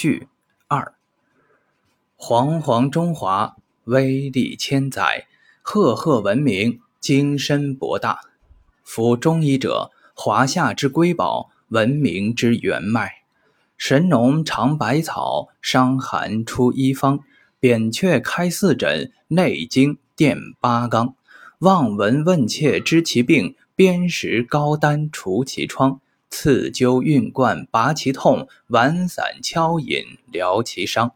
序二。煌煌中华，威力千载，赫赫文明，精深博大。夫中医者，华夏之瑰宝，文明之源脉。神农尝百草，伤寒出医方，扁鹊开四诊，内经垫八纲。望闻问切知其病，砭石膏丹除其疮。刺灸运贯拔其痛，丸散敲饮疗其伤。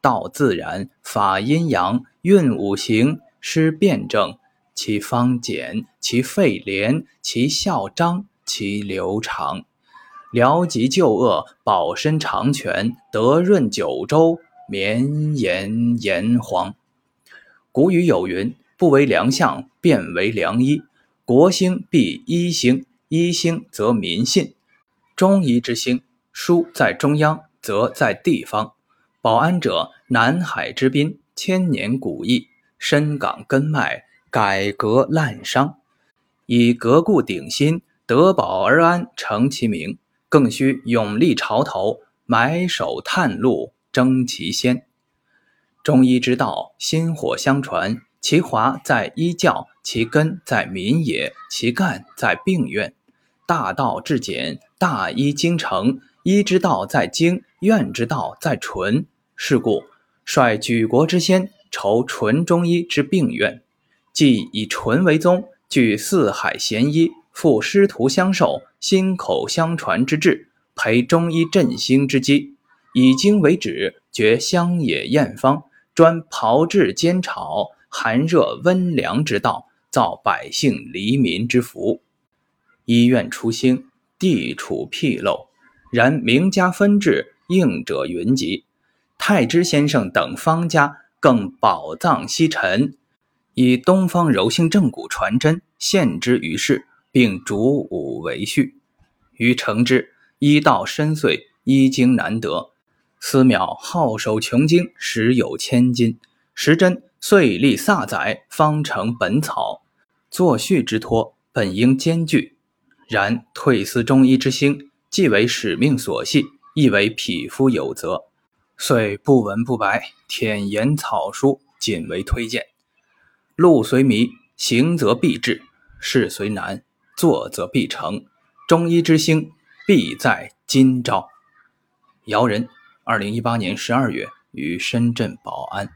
道自然，法阴阳，运五行，施辩证，其方简，其费廉，其效彰，其流长。疗疾救恶，保身长全，德润九州，绵延炎黄。古语有云：“不为良相，便为良医。”国兴必医兴。一兴则民信，中医之兴，书在中央，则在地方。保安者，南海之滨，千年古义，深港根脉，改革滥觞，以革故鼎新，得保而安，成其名。更需勇立潮头，埋首探路，争其先。中医之道，薪火相传，其华在医教，其根在民也，其干在病院。大道至简，大医精诚。医之道在精，院之道在纯。是故，率举国之先，筹纯中医之病院，即以纯为宗，具四海贤医，复师徒相授，心口相传之志，培中医振兴之基。以精为旨，绝乡野验方，专炮制煎炒，寒热温凉之道，造百姓黎民之福。医院初兴，地处僻陋，然名家纷至，应者云集。太之先生等方家更宝藏西陈，以东方柔性正骨传真，献之于世，并主武为序。余承之医道深邃，医经难得。思邈好守穷经，时有千金。时珍遂历萨载，方成本草。作序之托，本应兼具。然退思中医之兴，既为使命所系，亦为匹夫有责，遂不闻不白，舔言草书，仅为推荐。路虽迷，行则必至；事虽难，做则必成。中医之兴，必在今朝。姚人，二零一八年十二月于深圳宝安。